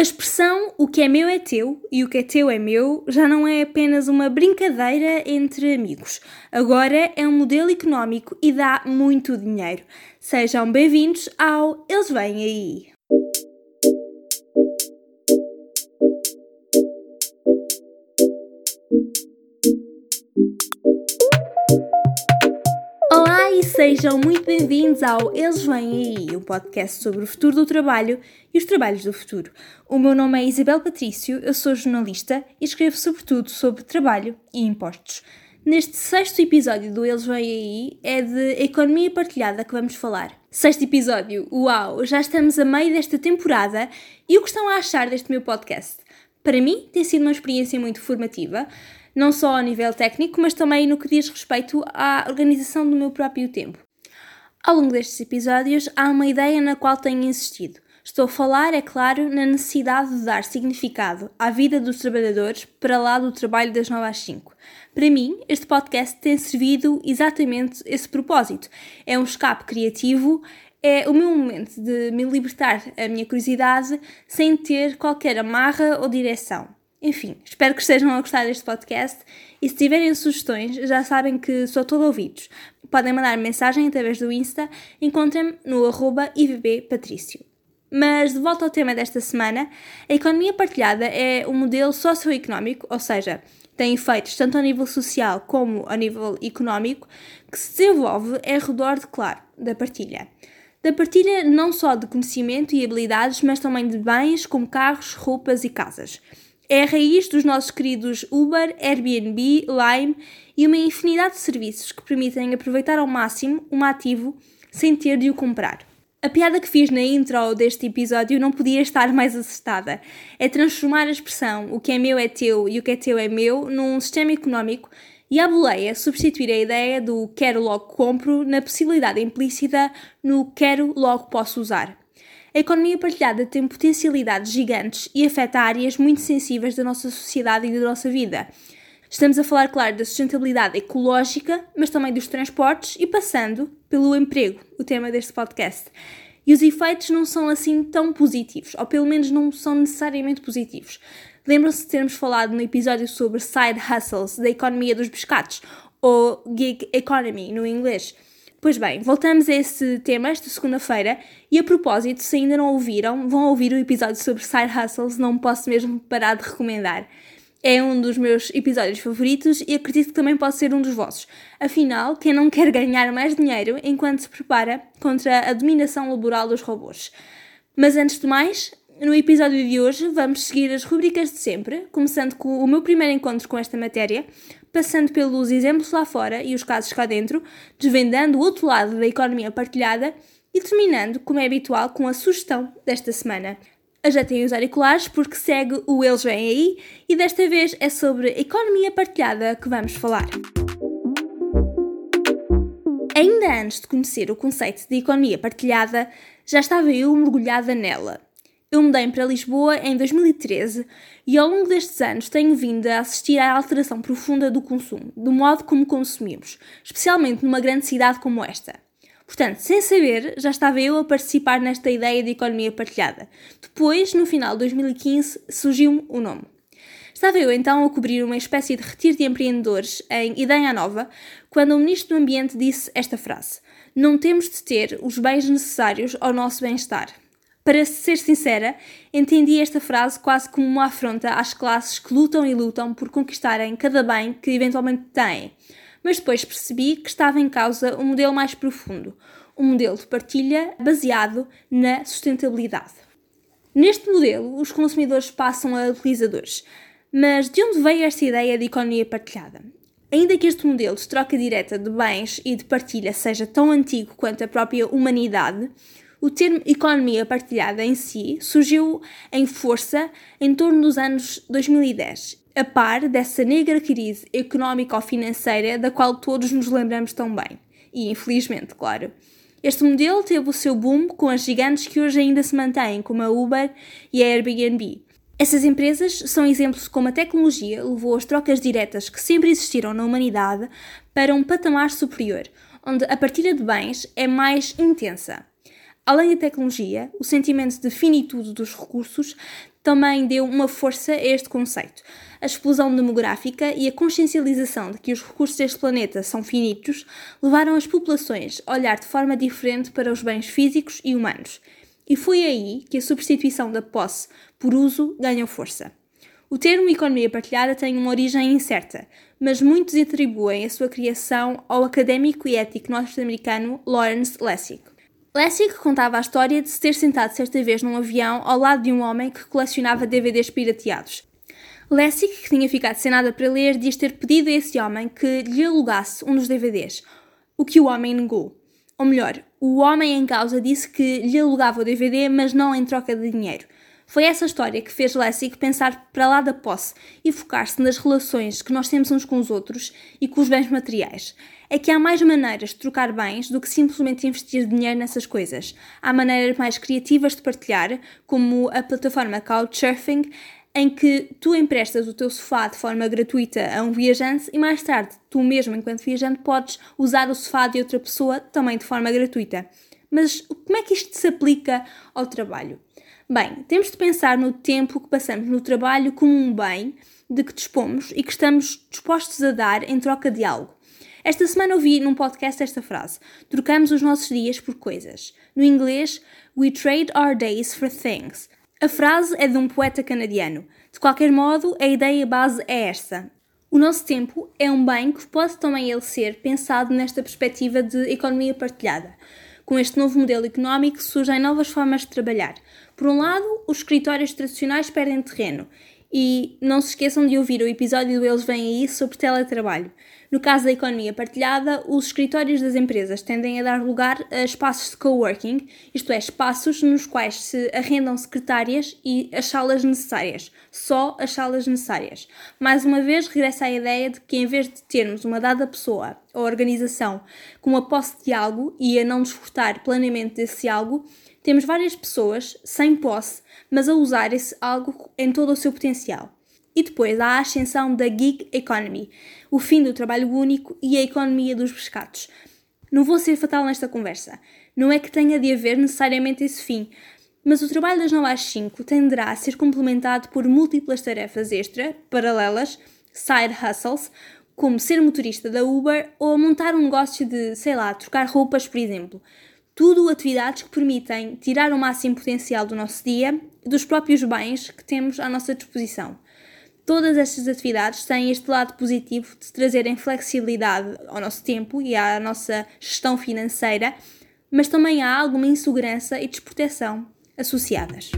A expressão o que é meu é teu e o que é teu é meu já não é apenas uma brincadeira entre amigos. Agora é um modelo económico e dá muito dinheiro. Sejam bem-vindos ao Eles Vêm Aí! Sejam muito bem-vindos ao Eles Vêm Aí, um podcast sobre o futuro do trabalho e os trabalhos do futuro. O meu nome é Isabel Patrício, eu sou jornalista e escrevo sobretudo sobre trabalho e impostos. Neste sexto episódio do Eles Vêm Aí é de economia partilhada que vamos falar. Sexto episódio, uau! Já estamos a meio desta temporada e o que estão a achar deste meu podcast? Para mim tem sido uma experiência muito formativa não só a nível técnico, mas também no que diz respeito à organização do meu próprio tempo. Ao longo destes episódios, há uma ideia na qual tenho insistido. Estou a falar, é claro, na necessidade de dar significado à vida dos trabalhadores para lá do trabalho das 9 às 5. Para mim, este podcast tem servido exatamente esse propósito. É um escape criativo, é o meu momento de me libertar a minha curiosidade sem ter qualquer amarra ou direção. Enfim, espero que estejam a gostar deste podcast e se tiverem sugestões, já sabem que sou todo ouvidos. Podem mandar mensagem através do Insta, encontrem-me no arroba ivbpatrício. Mas de volta ao tema desta semana, a economia partilhada é um modelo socioeconómico, ou seja, tem efeitos tanto a nível social como a nível económico, que se desenvolve ao redor de, claro, da partilha. Da partilha não só de conhecimento e habilidades, mas também de bens como carros, roupas e casas. É a raiz dos nossos queridos Uber, Airbnb, Lime e uma infinidade de serviços que permitem aproveitar ao máximo um ativo sem ter de o comprar. A piada que fiz na intro deste episódio não podia estar mais acertada. É transformar a expressão o que é meu é teu e o que é teu é meu num sistema económico e à boleia substituir a ideia do quero logo compro na possibilidade implícita no quero logo posso usar. A economia partilhada tem potencialidades gigantes e afeta áreas muito sensíveis da nossa sociedade e da nossa vida. Estamos a falar, claro, da sustentabilidade ecológica, mas também dos transportes e passando pelo emprego, o tema deste podcast. E os efeitos não são assim tão positivos, ou pelo menos não são necessariamente positivos. Lembram-se de termos falado no episódio sobre side hustles da economia dos pescados, ou gig economy no inglês. Pois bem, voltamos a esse tema esta segunda-feira e a propósito, se ainda não ouviram, vão ouvir o episódio sobre side hustles, não posso mesmo parar de recomendar. É um dos meus episódios favoritos e acredito que também pode ser um dos vossos. Afinal, quem não quer ganhar mais dinheiro enquanto se prepara contra a dominação laboral dos robôs? Mas antes de mais, no episódio de hoje vamos seguir as rubricas de sempre, começando com o meu primeiro encontro com esta matéria, passando pelos exemplos lá fora e os casos cá dentro, desvendando o outro lado da economia partilhada e terminando, como é habitual, com a sugestão desta semana. Ajetem os auriculares porque segue o Eles Vêm Aí e desta vez é sobre economia partilhada que vamos falar. Ainda antes de conhecer o conceito de economia partilhada, já estava eu mergulhada nela. Eu mudei para Lisboa em 2013 e ao longo destes anos tenho vindo a assistir à alteração profunda do consumo, do modo como consumimos, especialmente numa grande cidade como esta. Portanto, sem saber, já estava eu a participar nesta ideia de economia partilhada. Depois, no final de 2015, surgiu-me o nome. Estava eu então a cobrir uma espécie de retiro de empreendedores em Ideia Nova, quando o Ministro do Ambiente disse esta frase: Não temos de ter os bens necessários ao nosso bem-estar. Para ser sincera, entendi esta frase quase como uma afronta às classes que lutam e lutam por conquistarem cada bem que eventualmente têm. Mas depois percebi que estava em causa um modelo mais profundo, um modelo de partilha baseado na sustentabilidade. Neste modelo, os consumidores passam a utilizadores. Mas de onde veio esta ideia de economia partilhada? Ainda que este modelo de troca direta de bens e de partilha seja tão antigo quanto a própria humanidade, o termo economia partilhada em si surgiu em força em torno dos anos 2010, a par dessa negra crise económico-financeira da qual todos nos lembramos tão bem. E infelizmente, claro. Este modelo teve o seu boom com as gigantes que hoje ainda se mantêm, como a Uber e a Airbnb. Essas empresas são exemplos de como a tecnologia levou as trocas diretas que sempre existiram na humanidade para um patamar superior, onde a partilha de bens é mais intensa. Além da tecnologia, o sentimento de finitude dos recursos também deu uma força a este conceito. A explosão demográfica e a consciencialização de que os recursos deste planeta são finitos levaram as populações a olhar de forma diferente para os bens físicos e humanos. E foi aí que a substituição da posse por uso ganhou força. O termo economia partilhada tem uma origem incerta, mas muitos atribuem a sua criação ao académico e ético norte-americano Lawrence Lessig. Lessig contava a história de se ter sentado certa vez num avião ao lado de um homem que colecionava DVDs pirateados. Lessig, que tinha ficado sem nada para ler, diz ter pedido a esse homem que lhe alugasse um dos DVDs, o que o homem negou. Ou melhor, o homem em causa disse que lhe alugava o DVD, mas não em troca de dinheiro. Foi essa história que fez Lessig pensar para lá da posse e focar-se nas relações que nós temos uns com os outros e com os bens materiais. É que há mais maneiras de trocar bens do que simplesmente investir dinheiro nessas coisas. Há maneiras mais criativas de partilhar, como a plataforma Couchsurfing, em que tu emprestas o teu sofá de forma gratuita a um viajante e mais tarde tu mesmo, enquanto viajante, podes usar o sofá de outra pessoa também de forma gratuita. Mas como é que isto se aplica ao trabalho? Bem, temos de pensar no tempo que passamos no trabalho como um bem de que dispomos e que estamos dispostos a dar em troca de algo. Esta semana ouvi num podcast esta frase: Trocamos os nossos dias por coisas. No inglês, We trade our days for things. A frase é de um poeta canadiano. De qualquer modo, a ideia base é esta. O nosso tempo é um bem que pode também ele ser pensado nesta perspectiva de economia partilhada. Com este novo modelo económico surgem novas formas de trabalhar. Por um lado, os escritórios tradicionais perdem terreno e não se esqueçam de ouvir o episódio do Eles Vêm Aí sobre teletrabalho. No caso da economia partilhada, os escritórios das empresas tendem a dar lugar a espaços de coworking, isto é, espaços nos quais se arrendam secretárias e as salas necessárias, só as salas necessárias. Mais uma vez, regressa à ideia de que em vez de termos uma dada pessoa ou organização com a posse de algo e a não desfrutar plenamente desse algo, temos várias pessoas sem posse, mas a usar esse algo em todo o seu potencial. E depois há a ascensão da gig economy, o fim do trabalho único e a economia dos pescados. Não vou ser fatal nesta conversa. Não é que tenha de haver necessariamente esse fim, mas o trabalho das 9 às 5 tenderá a ser complementado por múltiplas tarefas extra, paralelas, side hustles, como ser motorista da Uber ou montar um negócio de, sei lá, trocar roupas, por exemplo. Tudo atividades que permitem tirar o máximo potencial do nosso dia e dos próprios bens que temos à nossa disposição. Todas estas atividades têm este lado positivo de trazerem flexibilidade ao nosso tempo e à nossa gestão financeira, mas também há alguma insegurança e desproteção associadas.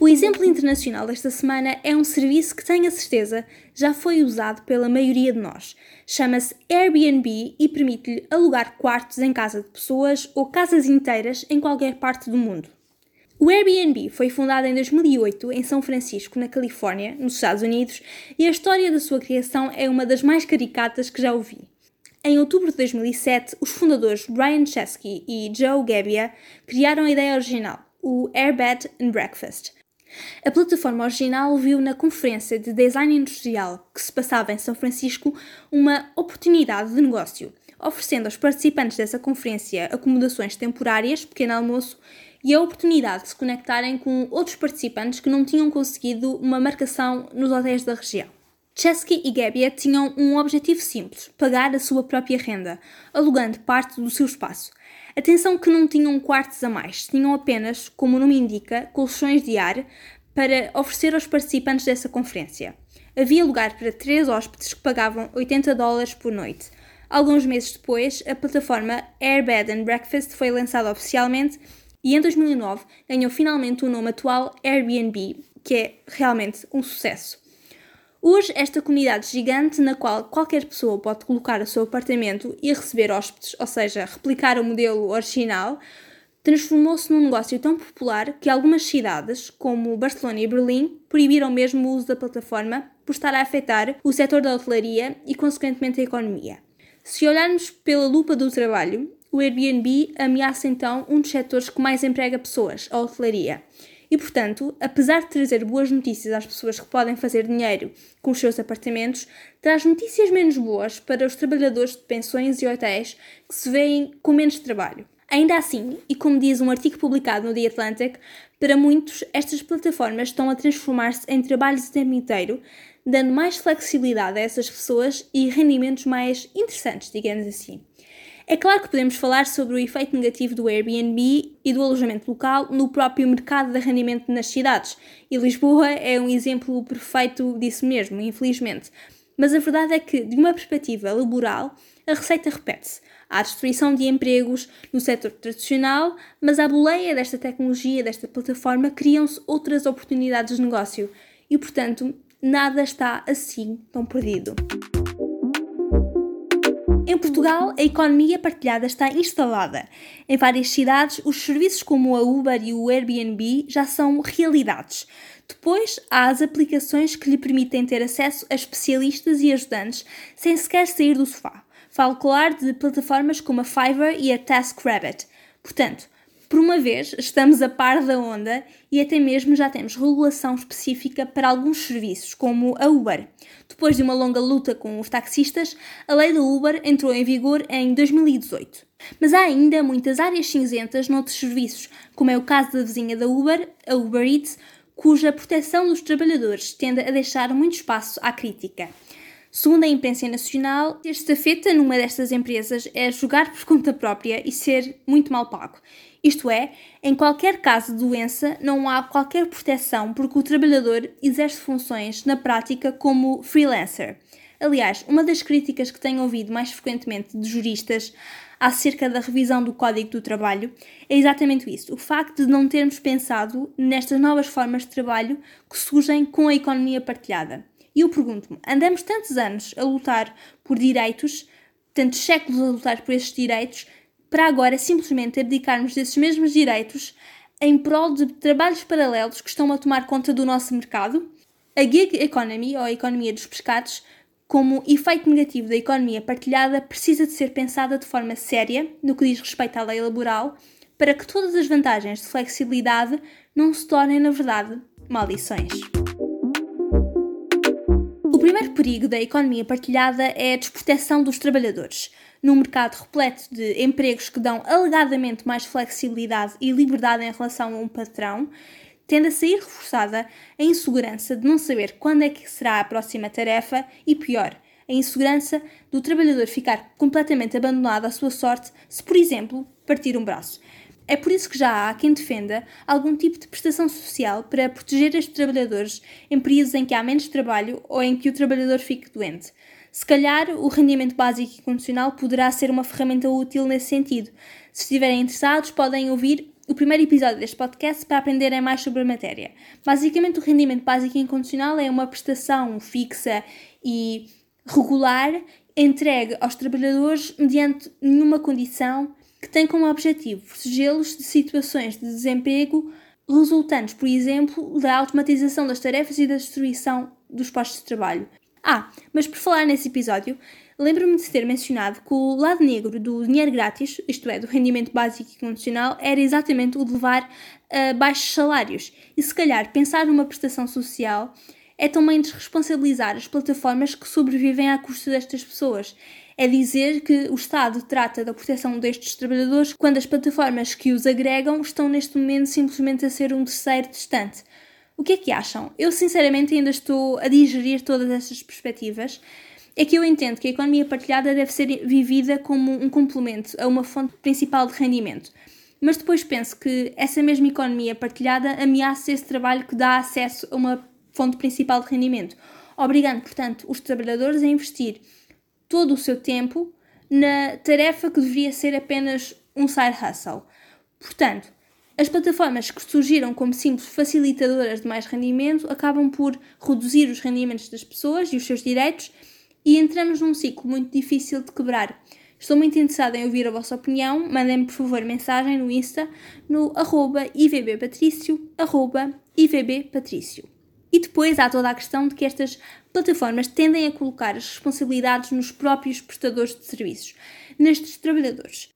O exemplo internacional desta semana é um serviço que tenho a certeza já foi usado pela maioria de nós. Chama-se Airbnb e permite-lhe alugar quartos em casa de pessoas ou casas inteiras em qualquer parte do mundo. O Airbnb foi fundado em 2008 em São Francisco, na Califórnia, nos Estados Unidos, e a história da sua criação é uma das mais caricatas que já ouvi. Em outubro de 2007, os fundadores Brian Chesky e Joe Gebbia criaram a ideia original, o Airbed and Breakfast. A plataforma original viu na conferência de design industrial que se passava em São Francisco uma oportunidade de negócio, oferecendo aos participantes dessa conferência acomodações temporárias, pequeno almoço e a oportunidade de se conectarem com outros participantes que não tinham conseguido uma marcação nos hotéis da região. Chesky e Gebbia tinham um objetivo simples: pagar a sua própria renda, alugando parte do seu espaço. Atenção que não tinham quartos a mais, tinham apenas, como o nome indica, colchões de ar para oferecer aos participantes dessa conferência. Havia lugar para três hóspedes que pagavam 80 dólares por noite. Alguns meses depois, a plataforma Airbed and Breakfast foi lançada oficialmente e em 2009 ganhou finalmente o nome atual Airbnb, que é realmente um sucesso. Hoje, esta comunidade gigante na qual qualquer pessoa pode colocar o seu apartamento e receber hóspedes, ou seja, replicar o modelo original, transformou-se num negócio tão popular que algumas cidades, como Barcelona e Berlim, proibiram mesmo o uso da plataforma por estar a afetar o setor da hotelaria e, consequentemente, a economia. Se olharmos pela lupa do trabalho, o Airbnb ameaça então um dos setores que mais emprega pessoas, a hotelaria. E, portanto, apesar de trazer boas notícias às pessoas que podem fazer dinheiro com os seus apartamentos, traz notícias menos boas para os trabalhadores de pensões e hotéis que se veem com menos trabalho. Ainda assim, e como diz um artigo publicado no The Atlantic, para muitos estas plataformas estão a transformar-se em trabalhos o tempo inteiro, dando mais flexibilidade a essas pessoas e rendimentos mais interessantes, digamos assim. É claro que podemos falar sobre o efeito negativo do Airbnb e do alojamento local no próprio mercado de arrendamento nas cidades, e Lisboa é um exemplo perfeito disso mesmo, infelizmente. Mas a verdade é que, de uma perspectiva laboral, a receita repete-se. Há destruição de empregos no setor tradicional, mas à boleia desta tecnologia, desta plataforma, criam-se outras oportunidades de negócio e, portanto, nada está assim tão perdido. Em Portugal, a economia partilhada está instalada. Em várias cidades, os serviços como a Uber e o Airbnb já são realidades. Depois, há as aplicações que lhe permitem ter acesso a especialistas e ajudantes sem sequer sair do sofá. Falo, claro, de plataformas como a Fiverr e a TaskRabbit. Portanto, por uma vez, estamos a par da onda e até mesmo já temos regulação específica para alguns serviços, como a Uber. Depois de uma longa luta com os taxistas, a lei da Uber entrou em vigor em 2018. Mas há ainda muitas áreas cinzentas noutros serviços, como é o caso da vizinha da Uber, a Uber Eats, cuja proteção dos trabalhadores tende a deixar muito espaço à crítica. Segundo a imprensa nacional, ter estafeta numa destas empresas é jogar por conta própria e ser muito mal pago. Isto é, em qualquer caso de doença, não há qualquer proteção porque o trabalhador exerce funções na prática como freelancer. Aliás, uma das críticas que tenho ouvido mais frequentemente de juristas acerca da revisão do Código do Trabalho é exatamente isso: o facto de não termos pensado nestas novas formas de trabalho que surgem com a economia partilhada. E eu pergunto-me: andamos tantos anos a lutar por direitos, tantos séculos a lutar por esses direitos, para agora simplesmente abdicarmos desses mesmos direitos em prol de trabalhos paralelos que estão a tomar conta do nosso mercado? A gig economy, ou a economia dos pescados, como efeito negativo da economia partilhada, precisa de ser pensada de forma séria no que diz respeito à lei laboral, para que todas as vantagens de flexibilidade não se tornem, na verdade, maldições primeiro perigo da economia partilhada é a desproteção dos trabalhadores. Num mercado repleto de empregos que dão alegadamente mais flexibilidade e liberdade em relação a um patrão, tende a sair reforçada a insegurança de não saber quando é que será a próxima tarefa e, pior, a insegurança do trabalhador ficar completamente abandonado à sua sorte se, por exemplo, partir um braço. É por isso que já há quem defenda algum tipo de prestação social para proteger estes trabalhadores em períodos em que há menos trabalho ou em que o trabalhador fique doente. Se calhar, o rendimento básico e condicional poderá ser uma ferramenta útil nesse sentido. Se estiverem interessados, podem ouvir o primeiro episódio deste podcast para aprenderem mais sobre a matéria. Basicamente, o rendimento básico e incondicional é uma prestação fixa e regular entregue aos trabalhadores mediante nenhuma condição que tem como objetivo protegê-los de situações de desemprego resultantes, por exemplo, da automatização das tarefas e da destruição dos postos de trabalho. Ah, mas por falar nesse episódio, lembro-me de ter mencionado que o lado negro do dinheiro grátis, isto é, do rendimento básico e condicional, era exatamente o de levar a baixos salários. E se calhar pensar numa prestação social é também desresponsabilizar as plataformas que sobrevivem à custa destas pessoas é dizer que o Estado trata da proteção destes trabalhadores quando as plataformas que os agregam estão neste momento simplesmente a ser um terceiro distante. O que é que acham? Eu sinceramente ainda estou a digerir todas estas perspectivas. É que eu entendo que a economia partilhada deve ser vivida como um complemento a uma fonte principal de rendimento. Mas depois penso que essa mesma economia partilhada ameaça esse trabalho que dá acesso a uma fonte principal de rendimento, obrigando, portanto, os trabalhadores a investir todo o seu tempo na tarefa que deveria ser apenas um side hustle. Portanto, as plataformas que surgiram como simples facilitadoras de mais rendimento acabam por reduzir os rendimentos das pessoas e os seus direitos e entramos num ciclo muito difícil de quebrar. Estou muito interessada em ouvir a vossa opinião. Mandem-me, por favor, mensagem no Insta no arroba ivbpatricio, arroba ivbpatricio. E depois há toda a questão de que estas plataformas tendem a colocar as responsabilidades nos próprios prestadores de serviços, nestes trabalhadores.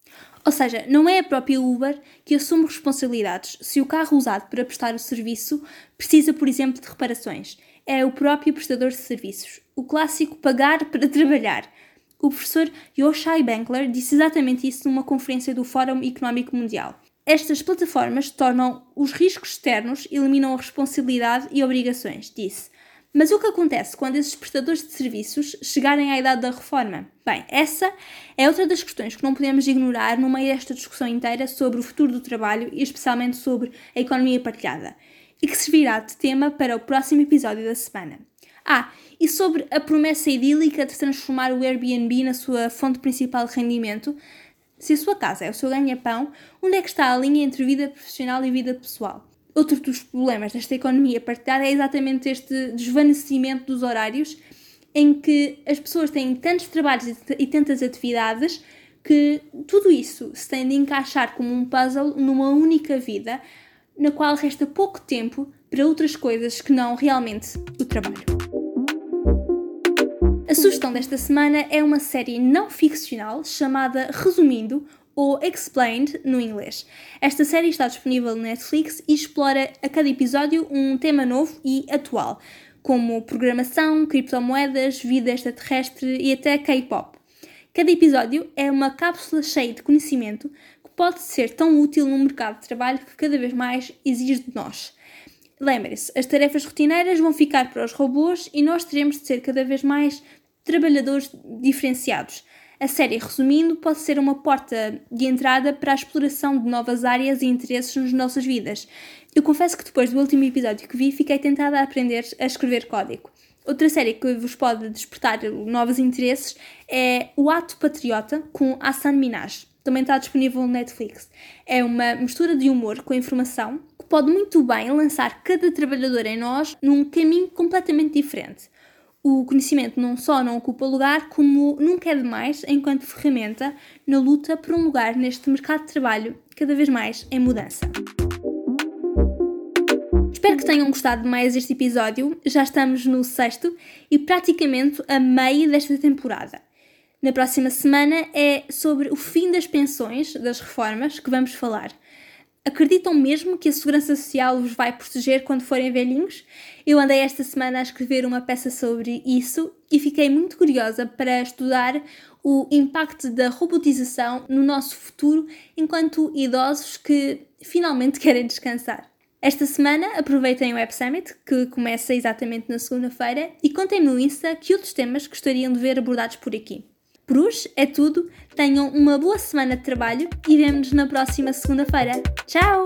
Ou seja, não é a própria Uber que assume responsabilidades se o carro usado para prestar o serviço precisa, por exemplo, de reparações. É o próprio prestador de serviços. O clássico pagar para trabalhar. O professor Yoshai Benkler disse exatamente isso numa conferência do Fórum Económico Mundial. Estas plataformas tornam os riscos externos, eliminam a responsabilidade e obrigações, disse. Mas o que acontece quando esses prestadores de serviços chegarem à idade da reforma? Bem, essa é outra das questões que não podemos ignorar no meio desta discussão inteira sobre o futuro do trabalho e especialmente sobre a economia partilhada, e que servirá de tema para o próximo episódio da semana. Ah, e sobre a promessa idílica de transformar o Airbnb na sua fonte principal de rendimento, se a sua casa é o seu ganha-pão, onde é que está a linha entre vida profissional e vida pessoal? Outro dos problemas desta economia partilhada é exatamente este desvanecimento dos horários, em que as pessoas têm tantos trabalhos e tantas atividades que tudo isso se tem de encaixar como um puzzle numa única vida, na qual resta pouco tempo para outras coisas que não realmente o trabalho. A sugestão desta semana é uma série não ficcional chamada Resumindo ou Explained no inglês. Esta série está disponível no Netflix e explora a cada episódio um tema novo e atual, como programação, criptomoedas, vida extraterrestre e até K-pop. Cada episódio é uma cápsula cheia de conhecimento que pode ser tão útil no mercado de trabalho que cada vez mais exige de nós. Lembre-se, as tarefas rotineiras vão ficar para os robôs e nós teremos de ser cada vez mais trabalhadores diferenciados a série, resumindo, pode ser uma porta de entrada para a exploração de novas áreas e interesses nas nossas vidas. Eu confesso que depois do último episódio que vi, fiquei tentada a aprender a escrever código. Outra série que vos pode despertar novos interesses é O Ato Patriota, com Hassan Minaj. Também está disponível no Netflix. É uma mistura de humor com informação que pode muito bem lançar cada trabalhador em nós num caminho completamente diferente o conhecimento não só não ocupa lugar, como nunca é demais enquanto ferramenta na luta por um lugar neste mercado de trabalho cada vez mais em mudança. Espero que tenham gostado mais este episódio. Já estamos no sexto e praticamente a meio desta temporada. Na próxima semana é sobre o fim das pensões, das reformas, que vamos falar. Acreditam mesmo que a Segurança Social os vai proteger quando forem velhinhos? Eu andei esta semana a escrever uma peça sobre isso e fiquei muito curiosa para estudar o impacto da robotização no nosso futuro enquanto idosos que finalmente querem descansar. Esta semana aproveitem o Web Summit, que começa exatamente na segunda-feira, e contem-me no Insta que outros temas gostariam de ver abordados por aqui. Por hoje é tudo. Tenham uma boa semana de trabalho e vemo-nos na próxima segunda-feira. Tchau!